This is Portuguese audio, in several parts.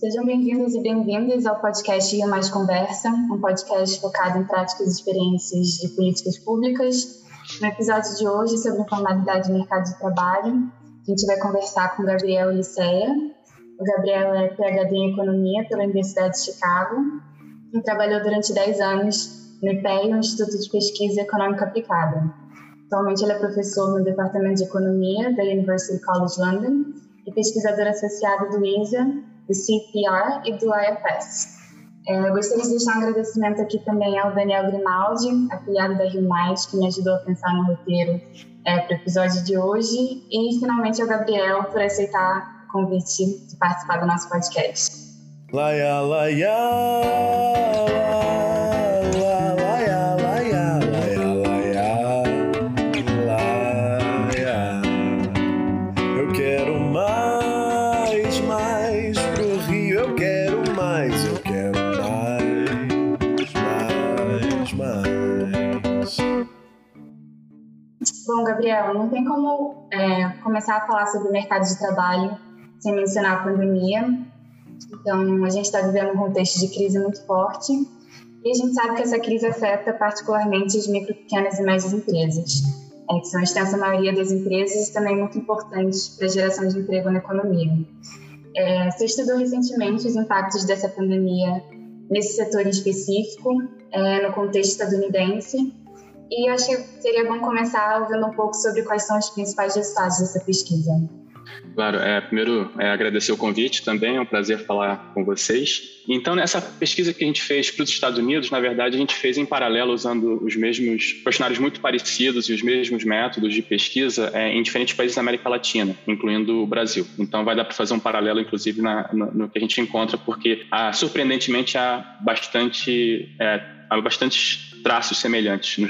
Sejam bem-vindos e bem-vindas ao podcast Rio Mais Conversa, um podcast focado em práticas e experiências de políticas públicas. No episódio de hoje, sobre informalidade no mercado de trabalho, a gente vai conversar com Gabriel Liceia. O Gabriel é PhD em Economia pela Universidade de Chicago e trabalhou durante 10 anos no IPEI, o Instituto de Pesquisa Econômica Aplicada. Atualmente ele é professor no Departamento de Economia da University College London e pesquisador associado do ISA, do CPR e do IFS. É, gostaria de deixar um agradecimento aqui também ao Daniel Grimaldi, afiliado da Rio que me ajudou a pensar no roteiro é, para o episódio de hoje, e finalmente ao Gabriel por aceitar o convite de participar do nosso podcast. Laia, laia, laia. Gabriel, não tem como é, começar a falar sobre o mercado de trabalho sem mencionar a pandemia. Então, a gente está vivendo um contexto de crise muito forte e a gente sabe que essa crise afeta particularmente as micro, pequenas e médias empresas, é, que são a extensa maioria das empresas e também muito importantes para a geração de emprego na economia. É, você estudou recentemente os impactos dessa pandemia nesse setor específico, é, no contexto estadunidense, e acho que seria bom começar ouvindo um pouco sobre quais são os principais resultados dessa pesquisa. Claro, é, primeiro é, agradecer o convite também, é um prazer falar com vocês. Então, nessa pesquisa que a gente fez para os Estados Unidos, na verdade, a gente fez em paralelo usando os mesmos questionários muito parecidos e os mesmos métodos de pesquisa é, em diferentes países da América Latina, incluindo o Brasil. Então, vai dar para fazer um paralelo, inclusive, na, no, no, que a gente encontra, porque, ah, surpreendentemente, há bastante, é, há bastante traços semelhantes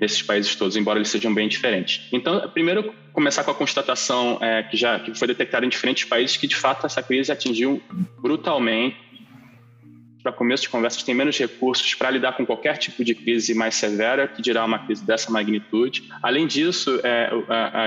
nesses países todos, embora eles sejam bem diferentes. Então, primeiro começar com a constatação é, que já que foi detectada em diferentes países que de fato essa crise atingiu brutalmente para começo de conversas, tem menos recursos para lidar com qualquer tipo de crise mais severa, que dirá uma crise dessa magnitude. Além disso, é,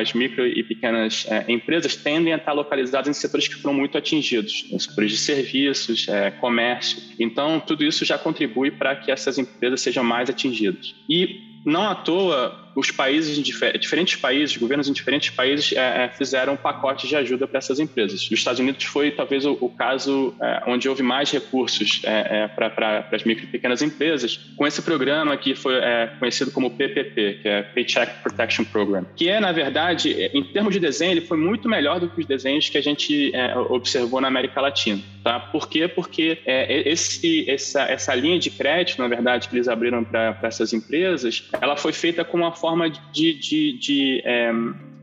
as micro e pequenas é, empresas tendem a estar localizadas em setores que foram muito atingidos, em setores de serviços, é, comércio. Então, tudo isso já contribui para que essas empresas sejam mais atingidas. E não à toa, os países, diferentes países, governos em diferentes países é, é, fizeram pacotes de ajuda para essas empresas. Os Estados Unidos foi talvez o, o caso é, onde houve mais recursos é, é para as micro e pequenas empresas, com esse programa que foi é, conhecido como PPP, que é Paycheck Protection Program, que é, na verdade, em termos de desenho, ele foi muito melhor do que os desenhos que a gente observou na América Latina. Tá? Por quê? Porque esse, essa, essa linha de crédito, na verdade, que eles abriram para essas empresas, ela foi feita com uma forma de, de, de é,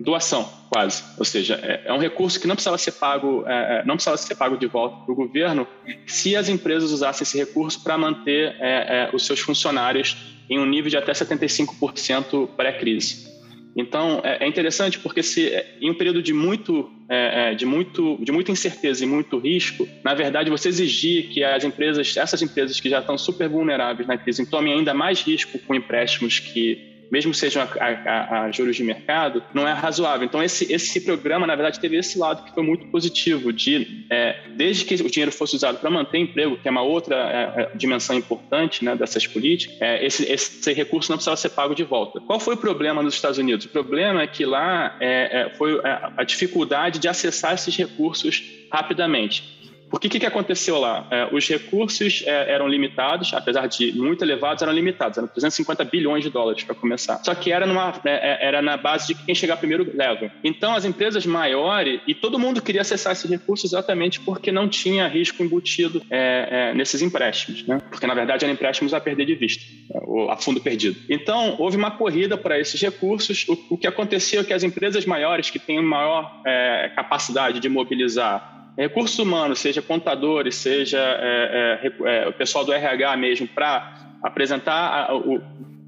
doação, quase. Ou seja, é, é, um recurso que não precisava ser pago, é, é não precisava ser pago de volta para o governo, se as empresas usassem esse recurso para manter é, é, os seus funcionários em um nível de até 75% pré-crise. Então é, interessante porque se em um período de muito, de muito, de muita incerteza e muito risco, na verdade você exigir que as empresas, essas empresas que já estão super vulneráveis na crise, tomem ainda mais risco com empréstimos que mesmo sejam a, a, a, juros de mercado, não é razoável. Então, esse, esse programa, na verdade, teve esse lado que foi muito positivo, de é, desde que o dinheiro fosse usado para manter emprego, que é uma outra é, é, dimensão importante né, dessas políticas, é, esse, esse recurso não precisava ser pago de volta. Qual foi o problema nos Estados Unidos? O problema é que lá é, é, foi a dificuldade de acessar esses recursos rapidamente. Porque o que, que aconteceu lá? É, os recursos é, eram limitados, apesar de muito elevados, eram limitados. Eram 350 bilhões de dólares para começar. Só que era, numa, é, é, era na base de quem chegar primeiro leva. Então, as empresas maiores, e todo mundo queria acessar esses recursos exatamente porque não tinha risco embutido é, é, nesses empréstimos. Né? Porque, na verdade, eram empréstimos a perder de vista, a fundo perdido. Então, houve uma corrida para esses recursos. O, o, que aconteceu é que as empresas maiores, que têm maior capacidade de mobilizar recursos humanos, seja contadores, seja é, é, é, o pessoal do RH mesmo, para apresentar a, o,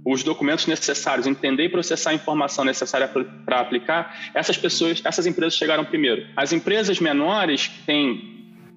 os documentos necessários, entender e processar a informação necessária para aplicar, essas pessoas, essas empresas chegaram primeiro. As empresas menores têm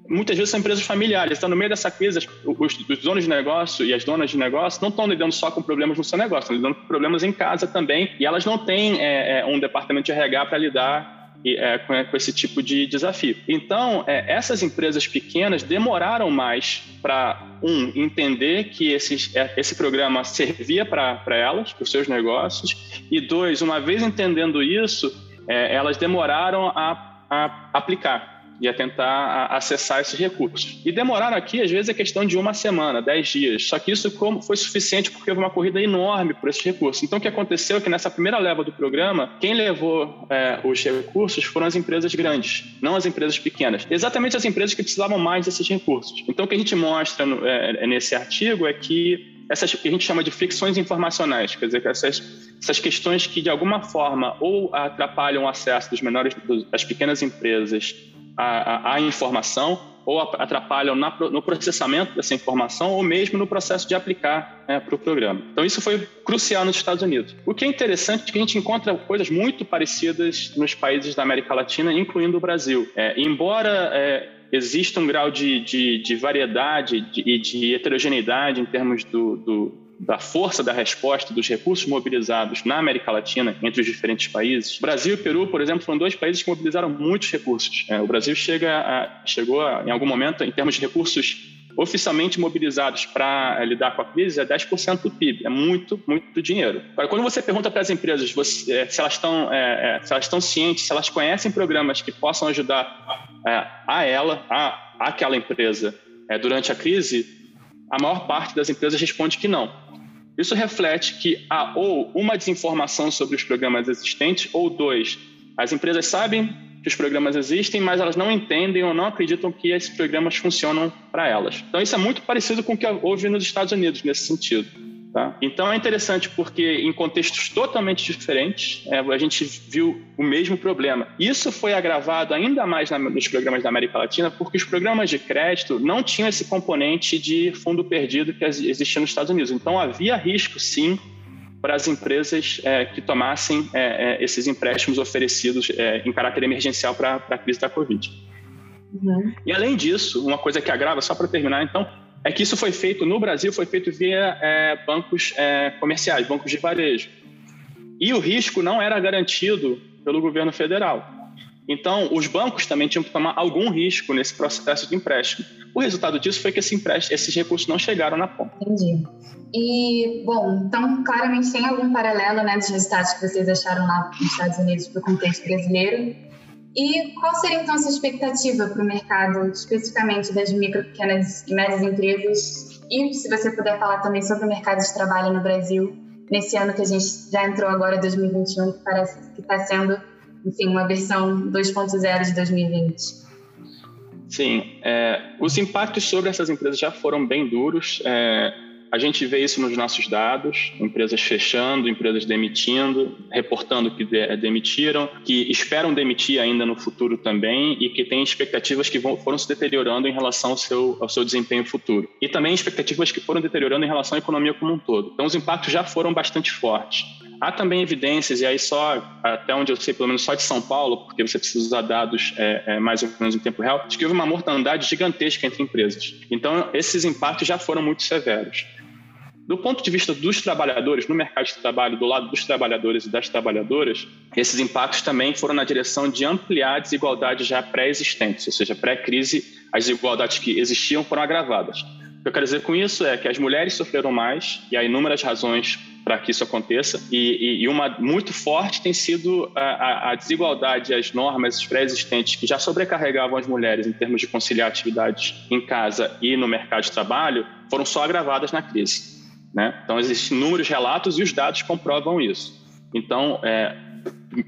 muitas vezes são empresas familiares. Estão no meio dessa crise, os, os, donos de negócio e as donas de negócio não estão lidando só com problemas no seu negócio, estão lidando com problemas em casa também. E elas não têm é, é, um departamento de RH para lidar é, com, com, esse tipo de desafio. Então, é, essas empresas pequenas demoraram mais para, um, entender que esses, é, esse programa servia para elas, para os seus negócios, e dois, uma vez entendendo isso, é, elas demoraram a, a aplicar e a tentar acessar esses recursos. E demoraram aqui, às vezes, é questão de uma semana, dez dias. Só que isso foi suficiente porque houve uma corrida enorme por esses recursos. Então, o que aconteceu é que nessa primeira leva do programa, quem levou é, os recursos foram as empresas grandes, não as empresas pequenas. Exatamente as empresas que precisavam mais desses recursos. Então, o que a gente mostra no, é, nesse artigo é que essas que a gente chama de fricções informacionais, quer dizer, essas, essas questões que de alguma forma ou atrapalham o acesso dos menores, das pequenas empresas a, a, informação ou atrapalham na, no processamento dessa informação ou mesmo no processo de aplicar né, para o programa. Então, isso foi crucial nos Estados Unidos. O que é interessante é que a gente encontra coisas muito parecidas nos países da América Latina, incluindo o Brasil. É, embora é, exista um grau de, de, de variedade e de, de, heterogeneidade em termos do, do da força da resposta dos recursos mobilizados na América Latina entre os diferentes países. Brasil e Peru, por exemplo, foram dois países que mobilizaram muitos recursos. É, o Brasil chega a, chegou a, em algum momento, em termos de recursos oficialmente mobilizados para é, lidar com a crise, é 10% do PIB. É muito, muito dinheiro. Agora, quando você pergunta para as empresas você, é, se, elas estão, é, é, se elas estão cientes, se elas conhecem programas que possam ajudar é, a ela, a, aquela empresa, durante a crise, a maior parte das empresas responde que não. Isso reflete que há ou uma desinformação sobre os programas existentes, ou dois, as empresas sabem que os programas existem, mas elas não entendem ou não acreditam que esses programas funcionam para elas. Então, isso é muito parecido com o que houve nos Estados Unidos nesse sentido. Tá? Então é interessante porque em contextos totalmente diferentes é, a gente viu o mesmo problema. Isso foi agravado ainda mais na, nos programas da América Latina porque os programas de crédito não tinham esse componente de fundo perdido que existia nos Estados Unidos. Então havia risco sim para as empresas é, que tomassem é, é esses empréstimos oferecidos é, em caráter emergencial para a crise da Covid. Uhum. E além disso, uma coisa que agrava, só para terminar, então, é que isso foi feito no Brasil, foi feito via é, bancos é, comerciais, bancos de varejo. E o risco não era garantido pelo governo federal. Então, os bancos também tinham que tomar algum risco nesse processo de empréstimo. O resultado disso foi que esse esses recursos não chegaram na ponta. Entendi. E, bom, então, claramente tem algum paralelo né, dos resultados que vocês acharam lá nos Estados Unidos para o contexto brasileiro. E qual seria então a sua expectativa para o mercado, especificamente das micro, pequenas e médias empresas? E se você puder falar também sobre o mercado de trabalho no Brasil, nesse ano que a gente já entrou agora, 2021, que parece que está sendo, enfim, uma versão 2.0 de 2020. Sim, é, os impactos sobre essas empresas já foram bem duros. É, a gente vê isso nos nossos dados, empresas fechando, empresas demitindo, reportando que de, demitiram, que esperam demitir ainda no futuro também e que têm expectativas que vão, foram se deteriorando em relação ao seu, ao seu desempenho futuro. E também expectativas que foram deteriorando em relação à economia como um todo. Então, os impactos já foram bastante fortes. Há também evidências, e aí só, até onde eu sei, pelo menos só de São Paulo, porque você precisa usar dados é, é, mais ou menos em tempo real, de que houve uma mortandade gigantesca entre empresas. Então, esses impactos já foram muito severos. Do ponto de vista dos trabalhadores, no mercado de trabalho, do lado dos trabalhadores e das trabalhadoras, esses impactos também foram na direção de ampliar desigualdades já pré-existentes, ou seja, pré-crise, as desigualdades que existiam foram agravadas. O que eu quero dizer com isso é que as mulheres sofreram mais, e há inúmeras razões para que isso aconteça, e, e, uma muito forte tem sido a, a desigualdade, as normas pré-existentes que já sobrecarregavam as mulheres em termos de conciliar atividades em casa e no mercado de trabalho, foram só agravadas na crise. Né? Então, existem inúmeros relatos e os dados comprovam isso. Então, é,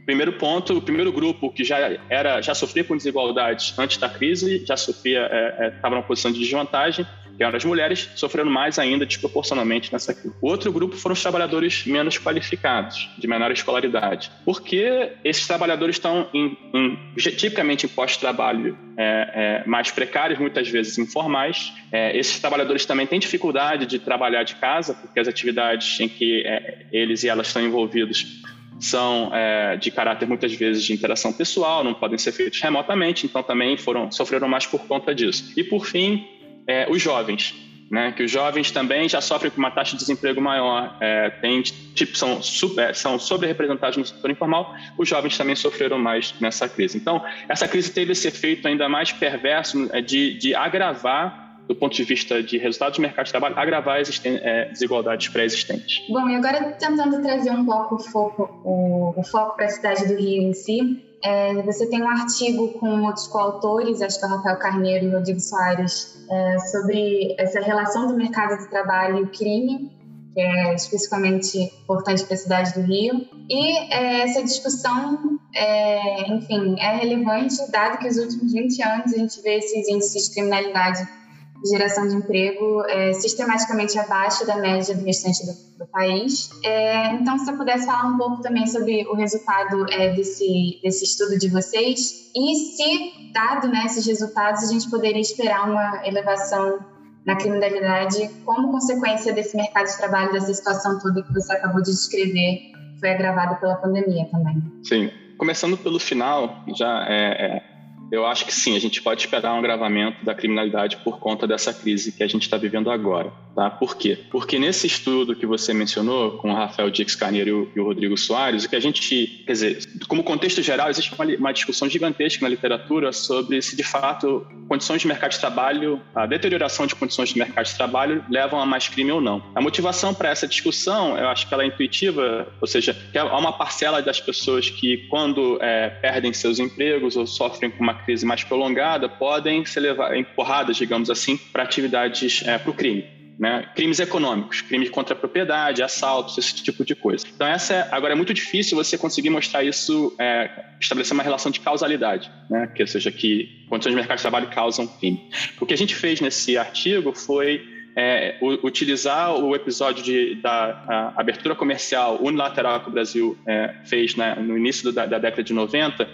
primeiro ponto, o primeiro grupo que já era já sofria com desigualdades antes da crise, já sofria, estava é, é, numa posição de desvantagem, eram as mulheres, sofrendo mais ainda desproporcionalmente nessa crise. O outro grupo foram os trabalhadores menos qualificados, de menor escolaridade. Porque esses trabalhadores estão em, em, tipicamente em pós-trabalho é, é, mais precários, muitas vezes informais. É, esses trabalhadores também têm dificuldade de trabalhar de casa, porque as atividades em que é, eles e elas estão envolvidos são é, de caráter muitas vezes de interação pessoal, não podem ser feitos remotamente, então também foram sofreram mais por conta disso. E por fim, é, os jovens. né, que os jovens também já sofrem com uma taxa de desemprego maior, é, tem, tipo, são, super, são sobre-representados no setor informal, os jovens também sofreram mais nessa crise. Então, essa crise teve esse efeito ainda mais perverso é, de, de agravar do ponto de vista de resultados do mercado de trabalho, agravar as é, desigualdades pré-existentes. Bom, e agora tentando trazer um pouco o foco, o, o foco para a cidade do Rio em si, é, você tem um artigo com outros coautores, acho que é o Rafael Carneiro e o Rodrigo Soares, é, sobre essa relação do mercado de trabalho e o crime, que é especificamente importante para a cidade do Rio. E é, essa discussão, é, enfim, é relevante, dado que nos últimos 20 anos a gente vê esses índices de criminalidade geração de emprego é, sistematicamente abaixo da média do restante do, do país. É, então, se eu pudesse falar um pouco também sobre o resultado é, desse, desse estudo de vocês e se, dado né, esses resultados, a gente poderia esperar uma elevação na criminalidade como consequência desse mercado de trabalho, dessa situação toda que você acabou de descrever, foi agravada pela pandemia também. Sim. Começando pelo final, já é, é eu acho que sim, a gente pode esperar um agravamento da criminalidade por conta dessa crise que a gente está vivendo agora. Tá? Por quê? Porque nesse estudo que você mencionou, com o Rafael Dix Carneiro e o Rodrigo Soares, o que a gente, quer dizer, como contexto geral, existe uma, uma discussão gigantesca na literatura sobre se de fato condições de mercado de trabalho, a deterioração de condições de mercado de trabalho levam a mais crime ou não. A motivação para essa discussão, eu acho que ela é intuitiva, ou seja, há uma parcela das pessoas que, quando é, perdem seus empregos ou sofrem com uma crise mais prolongada podem ser levar, empurradas, digamos assim, para atividades, é, para o crime. Né? Crimes econômicos, crimes contra a propriedade, assaltos, esse tipo de coisa. Então, essa é, agora é muito difícil você conseguir mostrar isso, é, estabelecer uma relação de causalidade, né? que seja que condições de mercado de trabalho causam crime. O que a gente fez nesse artigo foi é, utilizar o episódio de, da abertura comercial unilateral que o Brasil é, fez né, no início da, da década de 90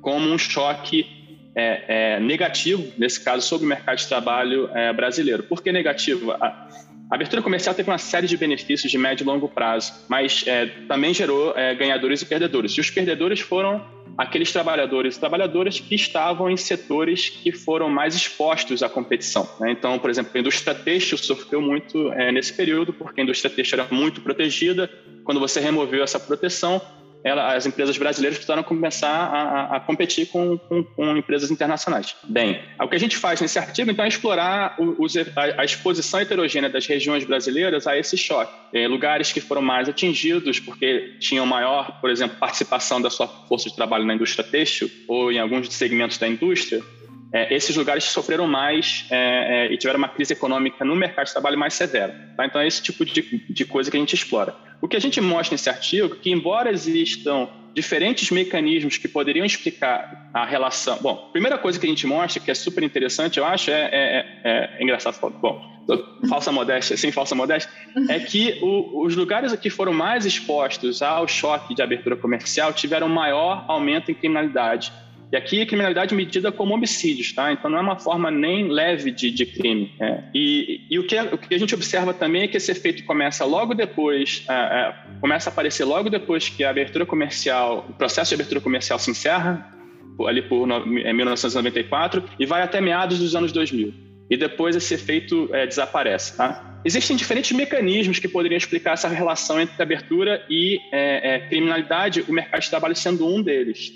como um choque é, é, negativo, nesse caso, sobre o mercado de trabalho é, brasileiro. Por que negativo? A, a abertura comercial teve uma série de benefícios de médio e longo prazo, mas é, também gerou é, ganhadores e perdedores. E os perdedores foram aqueles trabalhadores e trabalhadoras que estavam em setores que foram mais expostos à competição. Né? Então, por exemplo, a indústria têxtil sofreu muito é, nesse período, porque a indústria têxtil era muito protegida. Quando você removeu essa proteção, ela, as empresas brasileiras precisaram começar a, a, competir com, com, com, empresas internacionais. Bem, o que a gente faz nesse artigo, então, é explorar o, a, a, exposição heterogênea das regiões brasileiras a esse choque. É, lugares que foram mais atingidos porque tinham maior, por exemplo, participação da sua força de trabalho na indústria têxtil ou em alguns segmentos da indústria, é, esses lugares sofreram mais é, é, e tiveram uma crise econômica no mercado de trabalho mais severa. Tá? Então, é esse tipo de, de coisa que a gente explora. O que a gente mostra nesse artigo é que, embora existam diferentes mecanismos que poderiam explicar a relação. Bom, primeira coisa que a gente mostra, que é super interessante, eu acho, é, é, é, é engraçado falar. Bom, falsa modéstia, sem falsa modéstia, é que o, os lugares que foram mais expostos ao choque de abertura comercial tiveram maior aumento em criminalidade e aqui a criminalidade medida como homicídios, tá? Então não é uma forma nem leve de, de crime. É. E, e o, que, o, que, a gente observa também é que esse efeito começa logo depois, é, é, começa a aparecer logo depois que a abertura comercial, o processo de abertura comercial se encerra, ali por no, 1994, e vai até meados dos anos 2000. E depois esse efeito é, desaparece, tá? Existem diferentes mecanismos que poderiam explicar essa relação entre abertura e é, é, criminalidade, o mercado de trabalho sendo um deles.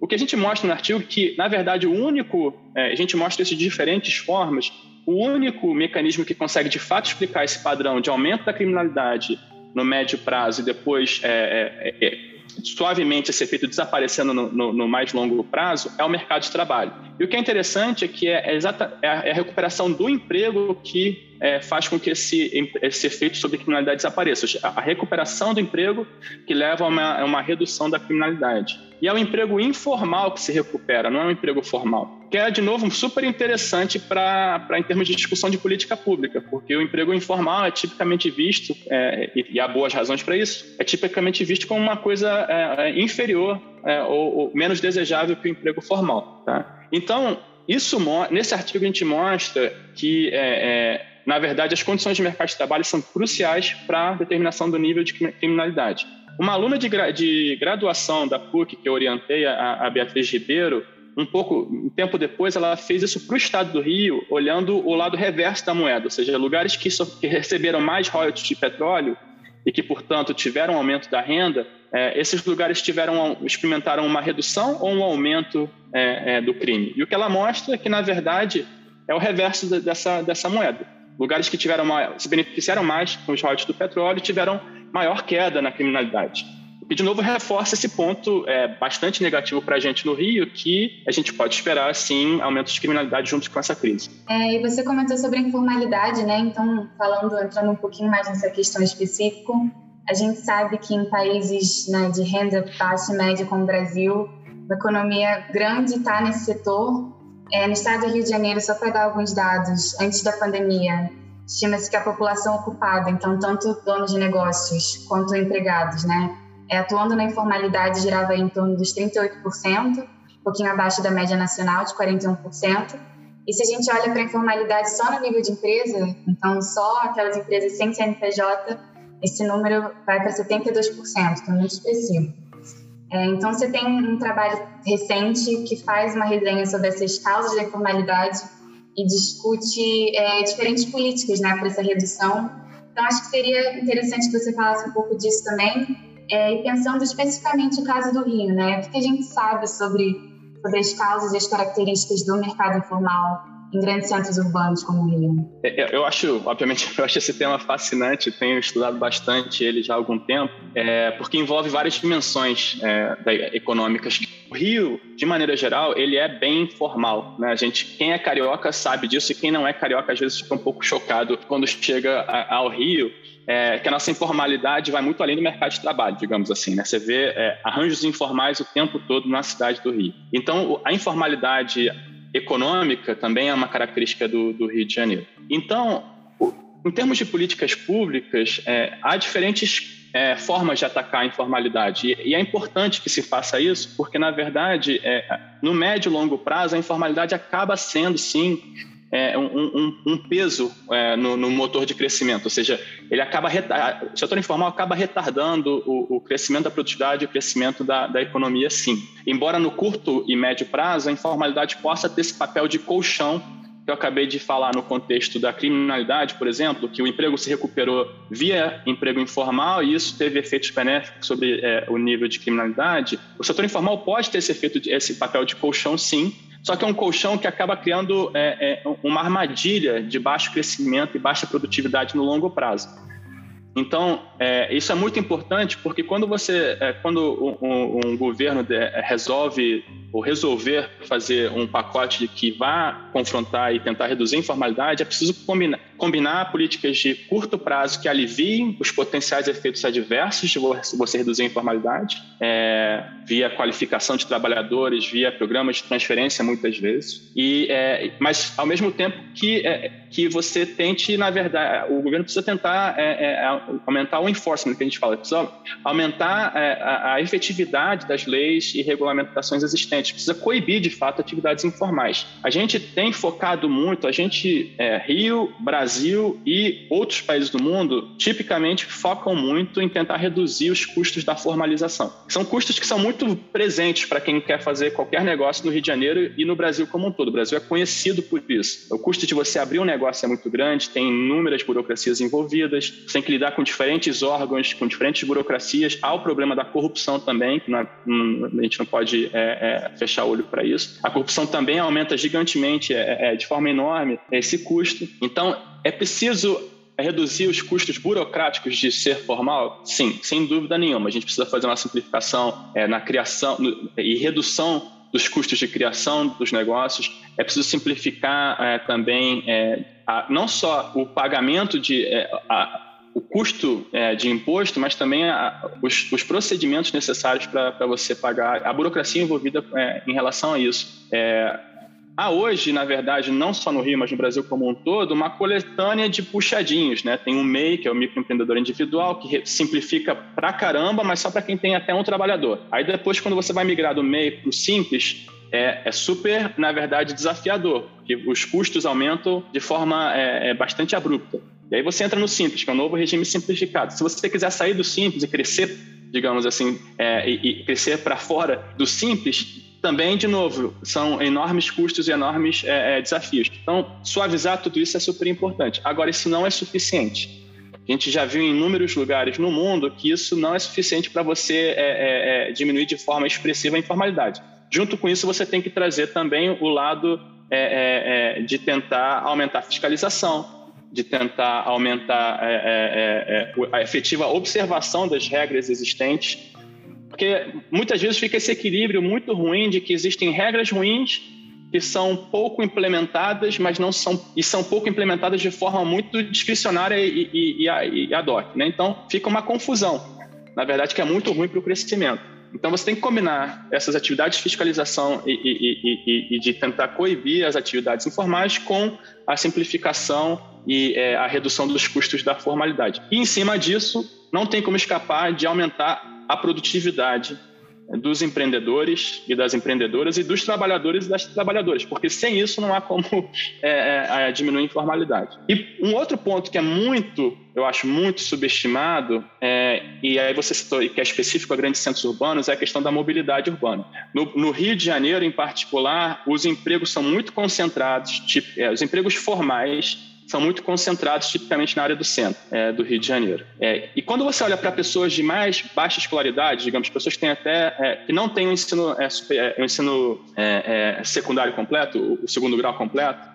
O que a gente mostra no artigo é que, na verdade, o único, é, a gente mostra isso de diferentes formas, o único mecanismo que consegue de fato explicar esse padrão de aumento da criminalidade no médio prazo e depois é, é, é, suavemente esse efeito desaparecendo no, no, no, mais longo prazo é o mercado de trabalho. E o que é interessante é que é, é exata, é a, é a recuperação do emprego que é, faz com que esse, esse efeito sobre criminalidade desapareça. A recuperação do emprego que leva a uma, a uma redução da criminalidade. E é o emprego informal que se recupera, não é um emprego formal. Que é, de novo, super interessante para em termos de discussão de política pública, porque o emprego informal é tipicamente visto, é, e, e, há boas razões para isso, é tipicamente visto como uma coisa é, é inferior é, ou, ou, menos desejável que o emprego formal. Tá? Então, isso, nesse artigo a gente mostra que é, é na verdade, as condições de mercado de trabalho são cruciais para a determinação do nível de criminalidade. Uma aluna de, gra de graduação da PUC, que eu orientei, a, a Beatriz Ribeiro, um pouco, um tempo depois, ela fez isso para o estado do Rio, olhando o lado reverso da moeda, ou seja, lugares que, que receberam mais royalties de petróleo e que, portanto, tiveram um aumento da renda, é, esses lugares tiveram experimentaram uma redução ou um aumento é, é, do crime. E o que ela mostra é que, na verdade, é o reverso dessa, dessa moeda. Lugares que tiveram maior, se beneficiaram mais com os royalties do petróleo tiveram maior queda na criminalidade. O que, de novo, reforça esse ponto é, bastante negativo para a gente no Rio, que a gente pode esperar, sim, aumento de criminalidade junto com essa crise. É, e você comentou sobre a informalidade, né? Então, falando, entrando um pouquinho mais nessa questão específica, a gente sabe que em países né, de renda baixa e média como o Brasil, a economia grande está nesse setor. É, no estado do Rio de Janeiro, só para dar alguns dados, antes da pandemia, estima-se que a população ocupada, então tanto donos de negócios quanto empregados, né, é, atuando na informalidade girava em torno dos 38%, um pouquinho abaixo da média nacional de 41%. E se a gente olha para a informalidade só no nível de empresa, então só aquelas empresas sem CNPJ, esse número vai para 72%, que é muito expressivo. É, então, você tem um trabalho recente que faz uma resenha sobre essas causas da informalidade e discute é, diferentes políticas né, para essa redução. Então, acho que seria interessante que você falasse um pouco disso também, é, e pensando especificamente no caso do Rio, né? O que a gente sabe sobre, sobre as causas e as características do mercado informal em grandes centros urbanos como o Rio? É, eu acho, obviamente, eu acho esse tema fascinante, tenho estudado bastante ele já há algum tempo, é, porque envolve várias dimensões é, econômicas. O Rio, de maneira geral, ele é bem formal, né? A gente, quem é carioca sabe disso e quem não é carioca às vezes fica um pouco chocado quando chega ao Rio é, que a nossa informalidade vai muito além do mercado de trabalho, digamos assim. Né? Você vê é, arranjos informais o tempo todo na cidade do Rio. Então, a informalidade econômica também é uma característica do, do Rio de Janeiro. Então, em termos de políticas públicas, é, há diferentes é, formas de atacar a informalidade. E, e, é importante que se faça isso, porque, na verdade, é, no médio e longo prazo, a informalidade acaba sendo, sim, é, um, um, um, peso é, no, no, motor de crescimento, ou seja, ele acaba o setor informal acaba retardando o, o crescimento da produtividade e o crescimento da, da, economia, sim. Embora no curto e médio prazo a informalidade possa ter esse papel de colchão que eu acabei de falar no contexto da criminalidade, por exemplo, que o emprego se recuperou via emprego informal e isso teve efeitos benéficos sobre é, o nível de criminalidade. O setor informal pode ter esse efeito, esse papel de colchão, sim, só que é um colchão que acaba criando é, é, uma armadilha de baixo crescimento e baixa produtividade no longo prazo. Então, é, isso é muito importante porque quando você, é, quando um, um, governo de, é, resolve ou resolver fazer um pacote que vá confrontar e tentar reduzir a informalidade, é preciso combinar, combinar políticas de curto prazo que aliviem os potenciais efeitos adversos de você reduzir a informalidade, é, via qualificação de trabalhadores, via programas de transferência, muitas vezes, e, é, mas ao mesmo tempo que, é, que você tente, na verdade, o governo precisa tentar aumentar o enforcement, que a gente fala, precisa aumentar é, a, a, efetividade das leis e regulamentações existentes, precisa coibir, de fato, atividades informais. A gente tem focado muito, a gente, é, Rio, Brasil e outros países do mundo, tipicamente focam muito em tentar reduzir os custos da formalização. São custos que são muito presentes para quem quer fazer qualquer negócio no Rio de Janeiro e no Brasil como um todo. O Brasil é conhecido por isso. O custo de você abrir um negócio é muito grande, tem inúmeras burocracias envolvidas, você tem que lidar com diferentes órgãos, com diferentes burocracias. Há o problema da corrupção também, que é, a gente não pode é, é, fechar olho para isso. A corrupção também aumenta gigantemente, é, é, de forma enorme, esse custo. Então, é preciso reduzir os custos burocráticos de ser formal? Sim, sem dúvida nenhuma. A gente precisa fazer uma simplificação é, na criação no, e redução dos custos de criação dos negócios. É preciso simplificar é, também é, a, não só o pagamento de é, a, o custo é, de imposto, mas também a, os, os, procedimentos necessários para você pagar, a burocracia envolvida é, em relação a isso. Há hoje, na verdade, não só no Rio, mas no Brasil como um todo, uma coletânea de puxadinhos. Né? Tem o MEI, que é o microempreendedor individual, que simplifica pra caramba, mas só para quem tem até um trabalhador. Aí depois, quando você vai migrar do MEI para o Simples, é, é, super, na verdade, desafiador, porque os custos aumentam de forma é, é bastante abrupta. E aí você entra no simples, que é o novo regime simplificado. Se você quiser sair do simples e crescer, digamos assim, é, e, e crescer para fora do simples, também, de novo, são enormes custos e enormes é, é, desafios. Então, suavizar tudo isso é super importante. Agora, isso não é suficiente. A gente já viu em inúmeros lugares no mundo que isso não é suficiente para você é, é, é, diminuir de forma expressiva a informalidade. Junto com isso, você tem que trazer também o lado é, de tentar aumentar a fiscalização, de tentar aumentar a efetiva observação das regras existentes porque muitas vezes fica esse equilíbrio muito ruim de que existem regras ruins que são pouco implementadas, mas não são e são pouco implementadas de forma muito discricionária e, e, e, e ad hoc, né? Então fica uma confusão. Na verdade, que é muito ruim para o crescimento. Então você tem que combinar essas atividades de fiscalização e, de tentar coibir as atividades informais com a simplificação e é, a redução dos custos da formalidade. E em cima disso, não tem como escapar de aumentar a produtividade dos empreendedores e das empreendedoras e dos trabalhadores e das trabalhadoras, porque sem isso não há como é, é, é, diminuir a informalidade. E um outro ponto que é muito, eu acho muito subestimado, é, e aí você citou que é específico a grandes centros urbanos, é a questão da mobilidade urbana. No, no Rio de Janeiro, em particular, os empregos são muito concentrados, tipo, é, os empregos formais são muito concentrados tipicamente na área do centro é, do Rio de Janeiro. É, e quando você olha para pessoas de mais baixa escolaridade, digamos, pessoas que têm até é, que não têm o ensino, é, super, é, o ensino é, secundário completo, o, o segundo grau completo,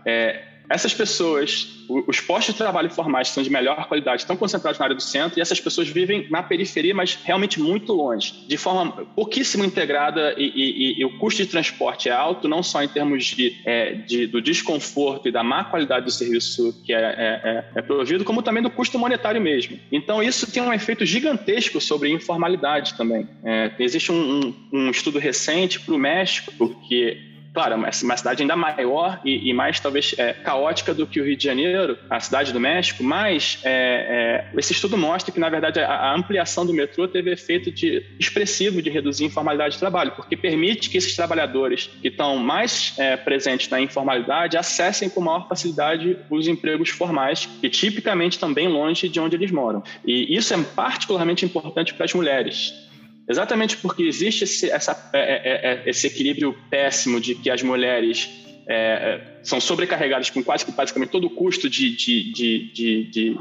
essas pessoas, os postos de trabalho formais que são de melhor qualidade estão concentrados na área do centro e essas pessoas vivem na periferia, mas realmente muito longe, de forma pouquíssimo integrada e, e, e o custo de transporte é alto, não só em termos de, é, de do desconforto e da má qualidade do serviço que é, é, é, é provido, como também do custo monetário mesmo. Então isso tem um efeito gigantesco sobre informalidade também. É, existe um, um, um estudo recente para o México, porque claro, é uma cidade ainda maior e, e mais talvez é, caótica do que o Rio de Janeiro, a cidade do México, mas é, é, esse estudo mostra que, na verdade, a, a, ampliação do metrô teve efeito de, expressivo de reduzir a informalidade de trabalho, porque permite que esses trabalhadores que estão mais é, presentes na informalidade acessem com maior facilidade os empregos formais, que tipicamente estão bem longe de onde eles moram. E isso é particularmente importante para as mulheres Exatamente porque existe esse, essa, é, é, é, esse equilíbrio péssimo de que as mulheres são sobrecarregadas com quase que todo o custo de, de, de, de, de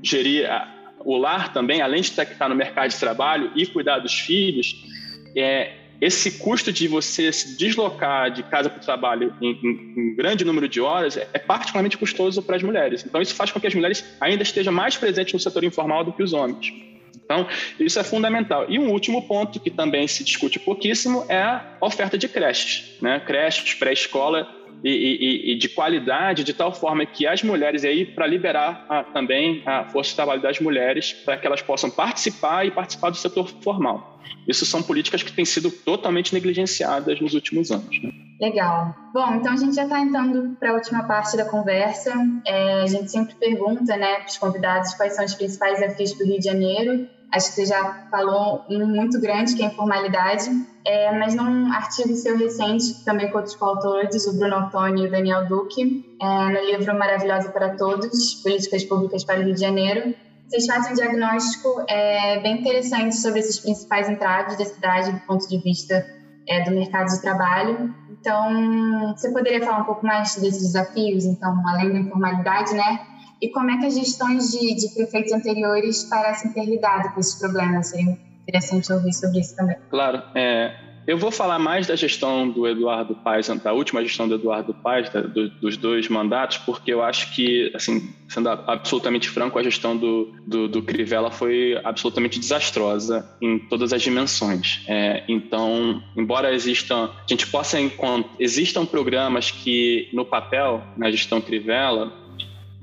gerir a, o lar também, além de estar no mercado de trabalho e cuidar dos filhos, é, esse custo de você se deslocar de casa para o trabalho em, em, em, grande número de horas é, é particularmente custoso para as mulheres. Então, isso faz com que as mulheres ainda estejam mais presentes no setor informal do que os homens. Então, isso é fundamental. E um último ponto que também se discute pouquíssimo é a oferta de creches, né? creches, pré-escola e, e, e, de qualidade, de tal forma que as mulheres, aí para liberar a, também a força de trabalho das mulheres, para que elas possam participar e participar do setor formal. Isso são políticas que têm sido totalmente negligenciadas nos últimos anos. Né? Legal. Bom, então a gente já está entrando para a última parte da conversa. É, a gente sempre pergunta né, para os convidados quais são os principais desafios para o Rio de Janeiro acho que você já falou um muito grande, que é a informalidade, é, mas num artigo seu recente, também com outros coautores, o Bruno Ottoni e o Daniel Duque, é, no livro Maravilhosa para Todos, Políticas Públicas para o Rio de Janeiro, vocês fazem um diagnóstico é, bem interessante sobre esses principais entraves da cidade do ponto de vista é, do mercado de trabalho. Então, você poderia falar um pouco mais desses desafios, então, além da informalidade, né? E como é que as gestões de, de prefeitos anteriores parecem ter lidado com esses problemas? Seria interessante ouvir sobre isso também. Claro. É, eu vou falar mais da gestão do Eduardo Paes, da última gestão do Eduardo Paes, da, do, dos dois mandatos, porque eu acho que, assim, sendo absolutamente franco, a gestão do, do, do Crivella foi absolutamente desastrosa em todas as dimensões. É, então, embora existam, a gente possa encontrar, existam programas que, no papel, na gestão Crivella,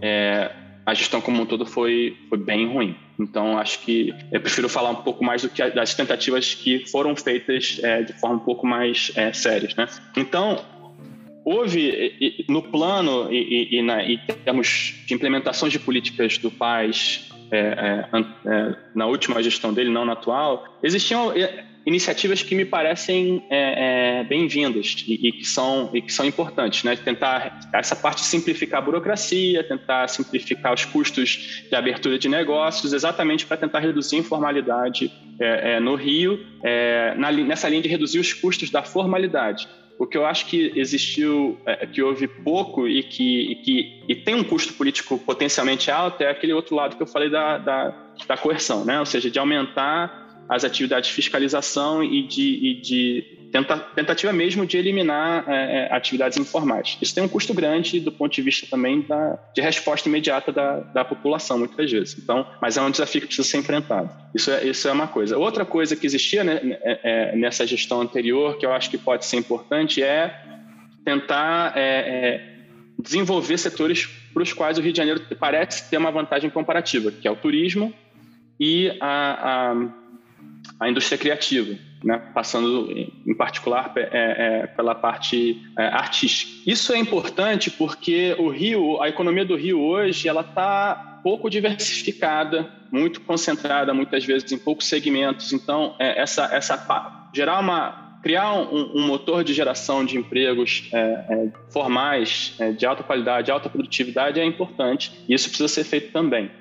é, a gestão como um todo foi, foi bem ruim. Então, acho que eu prefiro falar um pouco mais do que das tentativas que foram feitas é, de forma um pouco mais é, sérias. Né? Então, houve no plano e, e, e, na, em termos de implementação de políticas do PAS é, é, na última gestão dele, não na atual, existiam iniciativas que me parecem é, é, bem-vindas e, e, que são, e que são importantes, né? Tentar essa parte simplificar a burocracia, tentar simplificar os custos de abertura de negócios, exatamente para tentar reduzir a informalidade é, é no Rio, é, na, nessa linha de reduzir os custos da formalidade. O que eu acho que existiu, é, que houve pouco e que, e que e tem um custo político potencialmente alto é aquele outro lado que eu falei da, da, da coerção, né? ou seja, de aumentar as atividades de fiscalização e de, e de tenta, tentativa mesmo de eliminar é, é, atividades informais. Isso tem um custo grande do ponto de vista também da, de resposta imediata da, da população, muitas vezes. Então, mas é um desafio que precisa ser enfrentado. Isso é, isso é uma coisa. Outra coisa que existia né, é, é nessa gestão anterior, que eu acho que pode ser importante, é tentar é, é, desenvolver setores para os quais o Rio de Janeiro parece ter uma vantagem comparativa, que é o turismo e a, a a indústria criativa, né? passando em particular é, é, pela parte é, artística. Isso é importante porque o Rio, a economia do Rio hoje, ela está pouco diversificada, muito concentrada muitas vezes em poucos segmentos. Então, é, essa, essa gerar uma criar um, um, motor de geração de empregos é, é, formais, de alta qualidade, alta produtividade é importante. E isso precisa ser feito também.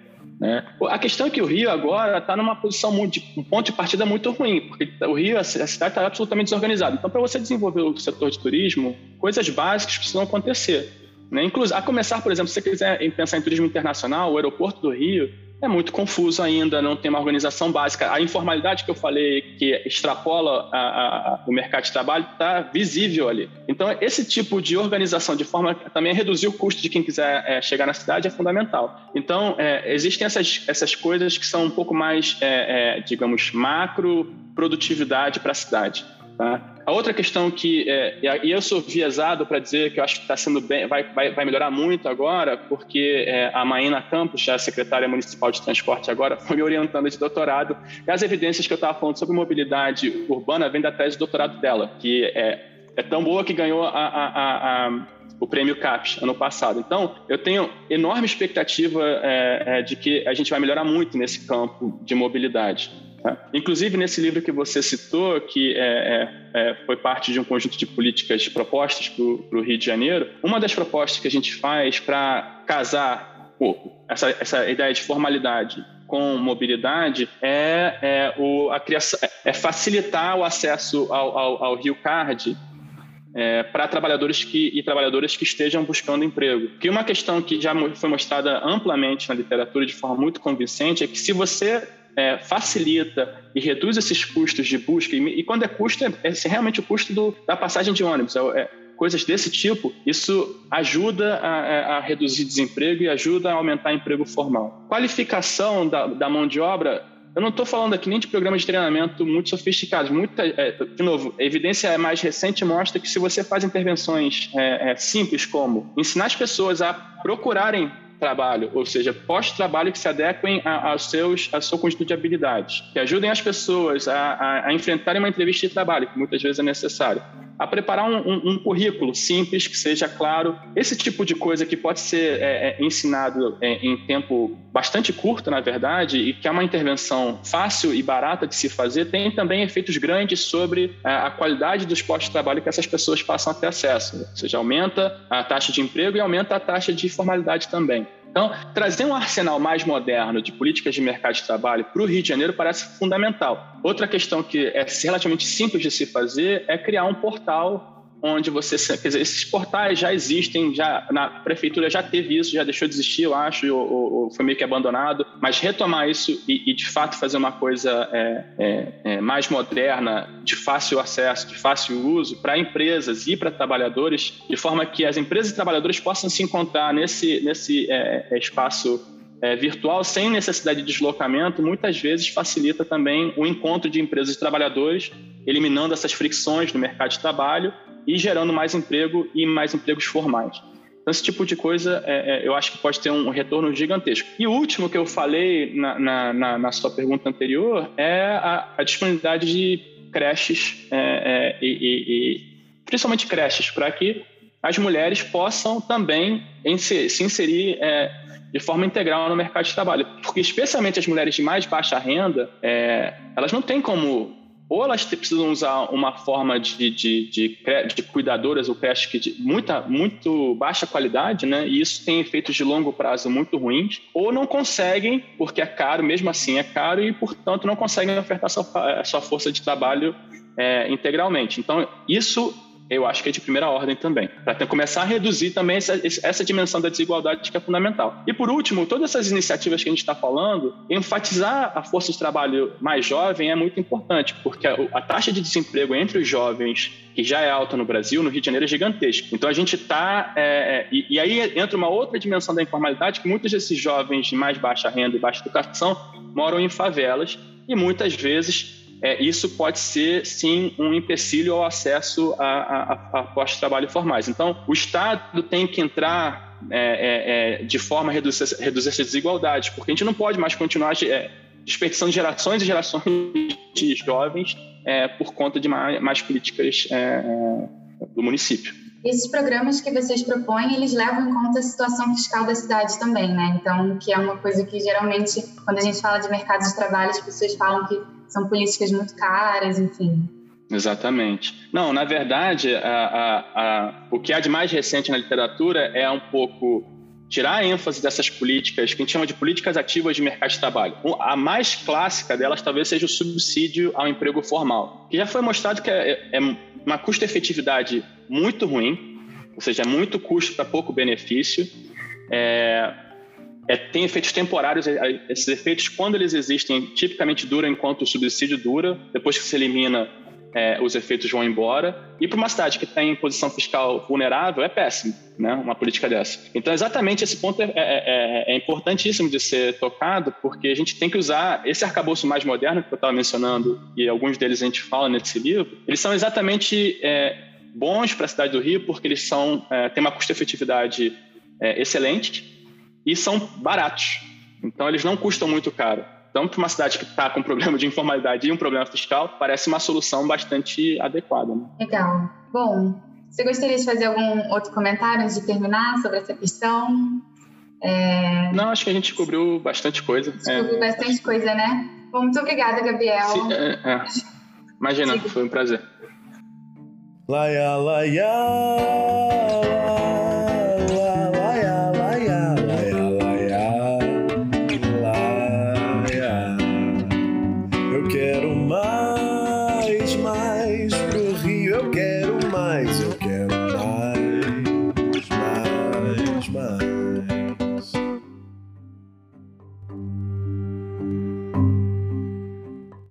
Né? A questão é que o Rio agora está numa posição muito, um ponto de partida muito ruim, porque o Rio, a cidade está absolutamente desorganizada. Então, para você desenvolver o setor de turismo, coisas básicas precisam acontecer. Né? Inclusive, a começar, por exemplo, se você quiser pensar em turismo internacional, o aeroporto do Rio é muito confuso ainda, não tem uma organização básica. A informalidade que eu falei, que extrapola a, a, o mercado de trabalho, está visível ali. Então, esse tipo de organização, de forma também a reduzir o custo de quem quiser é, chegar na cidade, é fundamental. Então, é, existem essas, essas coisas que são um pouco mais, é, é digamos, macro produtividade para a cidade. Tá? A outra questão que, é, e eu sou viesado para dizer que eu acho que está sendo bem, vai, vai, vai, melhorar muito agora, porque é, a Maína Campos, a secretária municipal de transporte agora, foi me orientando de doutorado, e as evidências que eu estava falando sobre mobilidade urbana vêm da tese de doutorado dela, que é, é tão boa que ganhou a, a, a, o prêmio CAPES ano passado. Então, eu tenho enorme expectativa é, é, de que a gente vai melhorar muito nesse campo de mobilidade. Tá? Inclusive, nesse livro que você citou, que é, é, é foi parte de um conjunto de políticas propostas para o Rio de Janeiro, uma das propostas que a gente faz para casar pô, essa, essa ideia de formalidade com mobilidade é, é, o, a criação, é facilitar o acesso ao, ao, ao Rio Card é, para trabalhadores que, e trabalhadoras que estejam buscando emprego. Que uma questão que já foi mostrada amplamente na literatura de forma muito convincente é que se você é, facilita e reduz esses custos de busca. E, e quando é custo, é, é, realmente o custo do, da passagem de ônibus. É, é coisas desse tipo, isso ajuda a, é, a, reduzir desemprego e ajuda a aumentar emprego formal. Qualificação da, da mão de obra eu não estou falando aqui nem de programas de treinamento muito sofisticados. Muita, é, de novo, a evidência mais recente mostra que se você faz intervenções é, é, simples como ensinar as pessoas a procurarem trabalho, ou seja, pós-trabalho que se adequem aos seus, ao seu conjunto de habilidades, que ajudem as pessoas a, a, a, enfrentarem uma entrevista de trabalho, que muitas vezes é necessário, a preparar um, um, um currículo simples, que seja claro, esse tipo de coisa que pode ser é, é, ensinado é, em tempo bastante curto, na verdade, e que é uma intervenção fácil e barata de se fazer, tem também efeitos grandes sobre a, a qualidade dos postos de trabalho que essas pessoas passam a ter acesso, ou seja, aumenta a taxa de emprego e aumenta a taxa de formalidade também. Então, trazer um arsenal mais moderno de políticas de mercado de trabalho para o Rio de Janeiro parece fundamental. Outra questão que é relativamente simples de se fazer é criar um portal onde você, quer dizer, esses portais já existem, já na prefeitura já teve isso, já deixou de existir, eu acho, ou, ou foi meio que abandonado, mas retomar isso e, e de fato fazer uma coisa é, é, é, mais moderna, de fácil acesso, de fácil uso para empresas e para trabalhadores, de forma que as empresas e trabalhadores possam se encontrar nesse, nesse é, é, espaço é, virtual sem necessidade de deslocamento, muitas vezes facilita também o encontro de empresas e trabalhadores, eliminando essas fricções no mercado de trabalho e gerando mais emprego e mais empregos formais. Então, esse tipo de coisa é, é, eu acho que pode ter um retorno gigantesco. E o último que eu falei na, na, na sua pergunta anterior é a, a disponibilidade de creches é, é e, e, e, principalmente creches, para que as mulheres possam também se inserir é, de forma integral no mercado de trabalho. Porque, especialmente as mulheres de mais baixa renda, é, elas não têm como. Ou elas precisam usar uma forma de, de, de, de cuidadoras ou creche de muita, muito baixa qualidade, né? E isso tem efeitos de longo prazo muito ruins, ou não conseguem, porque é caro, mesmo assim é caro, e, portanto, não conseguem ofertar sua, sua força de trabalho é, integralmente. Então, isso eu acho que é de primeira ordem também, para começar a reduzir também essa, essa, dimensão da desigualdade que é fundamental. E por último, todas essas iniciativas que a gente está falando, enfatizar a força de trabalho mais jovem é muito importante, porque a, a, taxa de desemprego entre os jovens, que já é alta no Brasil, no Rio de Janeiro, é gigantesca. Então a gente está. É, é, e, e aí entra uma outra dimensão da informalidade, que muitos desses jovens de mais baixa renda e baixa educação moram em favelas e muitas vezes é, isso pode ser, sim, um empecilho ao acesso a, a, a postos de trabalho formais. Então, o Estado tem que entrar é, é, é, de forma a reduzir, reduzir essas desigualdades, porque a gente não pode mais continuar é, desperdiçando gerações e gerações de jovens é, por conta de mais, mais políticas do município. Esses programas que vocês propõem, eles levam em conta a situação fiscal da cidade também, né? Então, que é uma coisa que geralmente, quando a gente fala de mercado de trabalho, as pessoas falam que são políticas muito caras, enfim. Exatamente. Não, na verdade, a, a, a, o que há de mais recente na literatura é um pouco tirar a ênfase dessas políticas, que a gente chama de políticas ativas de mercado de trabalho. A mais clássica delas talvez seja o subsídio ao emprego formal, que já foi mostrado que é, é uma custo-efetividade muito ruim, ou seja, é muito custo para pouco benefício. É, é, tem efeitos temporários. É, é, esses efeitos, quando eles existem, tipicamente duram enquanto o subsídio dura. Depois que se elimina, é, os efeitos vão embora. E para uma cidade que tem posição fiscal vulnerável, é péssimo, né? Uma política dessa. Então, exatamente esse ponto é, é, é, é importantíssimo de ser tocado, porque a gente tem que usar esse arcabouço mais moderno que eu estava mencionando, e alguns deles a gente fala nesse livro, eles são exatamente bons para a cidade do Rio, porque eles são, têm uma custo-efetividade excelente e são baratos. Então, eles não custam muito caro. Então, para uma cidade que está com um problema de informalidade e um problema fiscal, parece uma solução bastante adequada. Né? Legal. Bom, você gostaria de fazer algum outro comentário antes de terminar sobre essa questão? É... Não, acho que a gente cobriu bastante coisa. Descobriu é... bastante coisa, né? Bom, muito obrigada, Gabriel. Sim, é, é. Imagina, foi um prazer. Laia, laia. mais,